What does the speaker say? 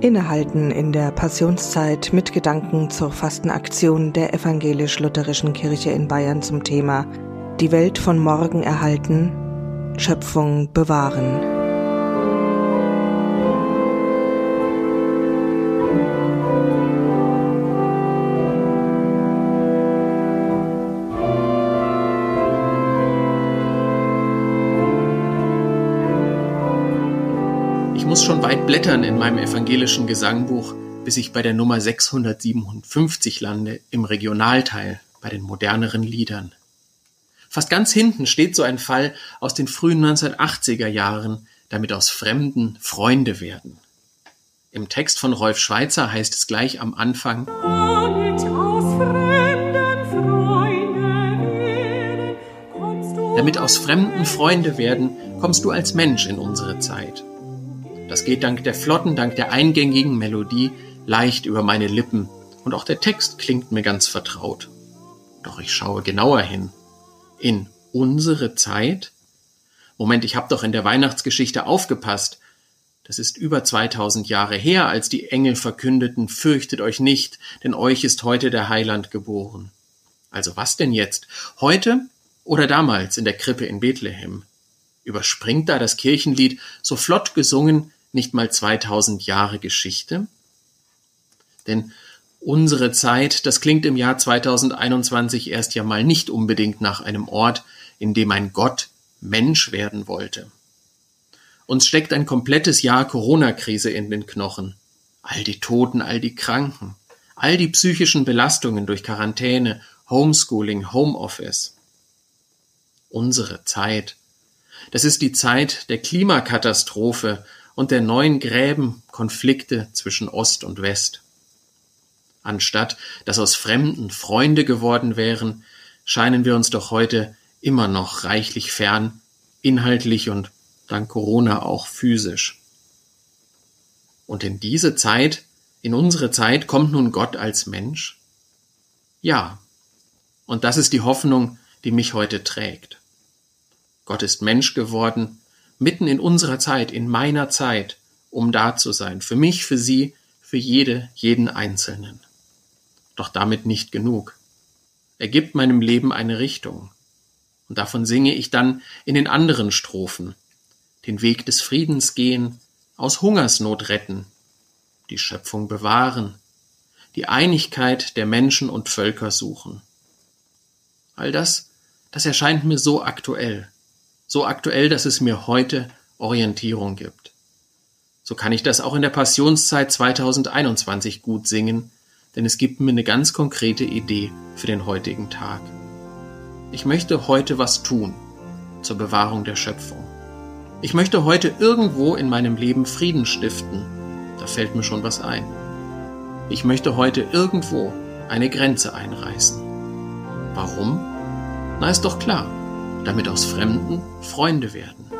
Innehalten in der Passionszeit mit Gedanken zur Fastenaktion der Evangelisch-Lutherischen Kirche in Bayern zum Thema Die Welt von morgen erhalten, Schöpfung bewahren. Muss schon weit blättern in meinem evangelischen Gesangbuch, bis ich bei der Nummer 657 lande im Regionalteil bei den moderneren Liedern. Fast ganz hinten steht so ein Fall aus den frühen 1980er Jahren, damit aus Fremden Freunde werden. Im Text von Rolf Schweitzer heißt es gleich am Anfang, damit aus Fremden Freunde werden, kommst du als Mensch in unsere Zeit. Das geht dank der flotten, dank der eingängigen Melodie leicht über meine Lippen und auch der Text klingt mir ganz vertraut. Doch ich schaue genauer hin. In unsere Zeit? Moment, ich habe doch in der Weihnachtsgeschichte aufgepasst. Das ist über 2000 Jahre her, als die Engel verkündeten, fürchtet euch nicht, denn euch ist heute der Heiland geboren. Also was denn jetzt? Heute oder damals in der Krippe in Bethlehem? Überspringt da das Kirchenlied so flott gesungen nicht mal 2000 Jahre Geschichte? Denn unsere Zeit, das klingt im Jahr 2021 erst ja mal nicht unbedingt nach einem Ort, in dem ein Gott Mensch werden wollte. Uns steckt ein komplettes Jahr Corona-Krise in den Knochen. All die Toten, all die Kranken, all die psychischen Belastungen durch Quarantäne, Homeschooling, Homeoffice. Unsere Zeit. Das ist die Zeit der Klimakatastrophe und der neuen Gräben Konflikte zwischen Ost und West. Anstatt dass aus Fremden Freunde geworden wären, scheinen wir uns doch heute immer noch reichlich fern, inhaltlich und dank Corona auch physisch. Und in diese Zeit, in unsere Zeit kommt nun Gott als Mensch? Ja. Und das ist die Hoffnung, die mich heute trägt. Gott ist Mensch geworden, mitten in unserer Zeit, in meiner Zeit, um da zu sein. Für mich, für Sie, für jede, jeden Einzelnen. Doch damit nicht genug. Er gibt meinem Leben eine Richtung. Und davon singe ich dann in den anderen Strophen. Den Weg des Friedens gehen, aus Hungersnot retten, die Schöpfung bewahren, die Einigkeit der Menschen und Völker suchen. All das, das erscheint mir so aktuell so aktuell, dass es mir heute Orientierung gibt. So kann ich das auch in der Passionszeit 2021 gut singen, denn es gibt mir eine ganz konkrete Idee für den heutigen Tag. Ich möchte heute was tun zur Bewahrung der Schöpfung. Ich möchte heute irgendwo in meinem Leben Frieden stiften. Da fällt mir schon was ein. Ich möchte heute irgendwo eine Grenze einreißen. Warum? Na, ist doch klar damit aus Fremden Freunde werden.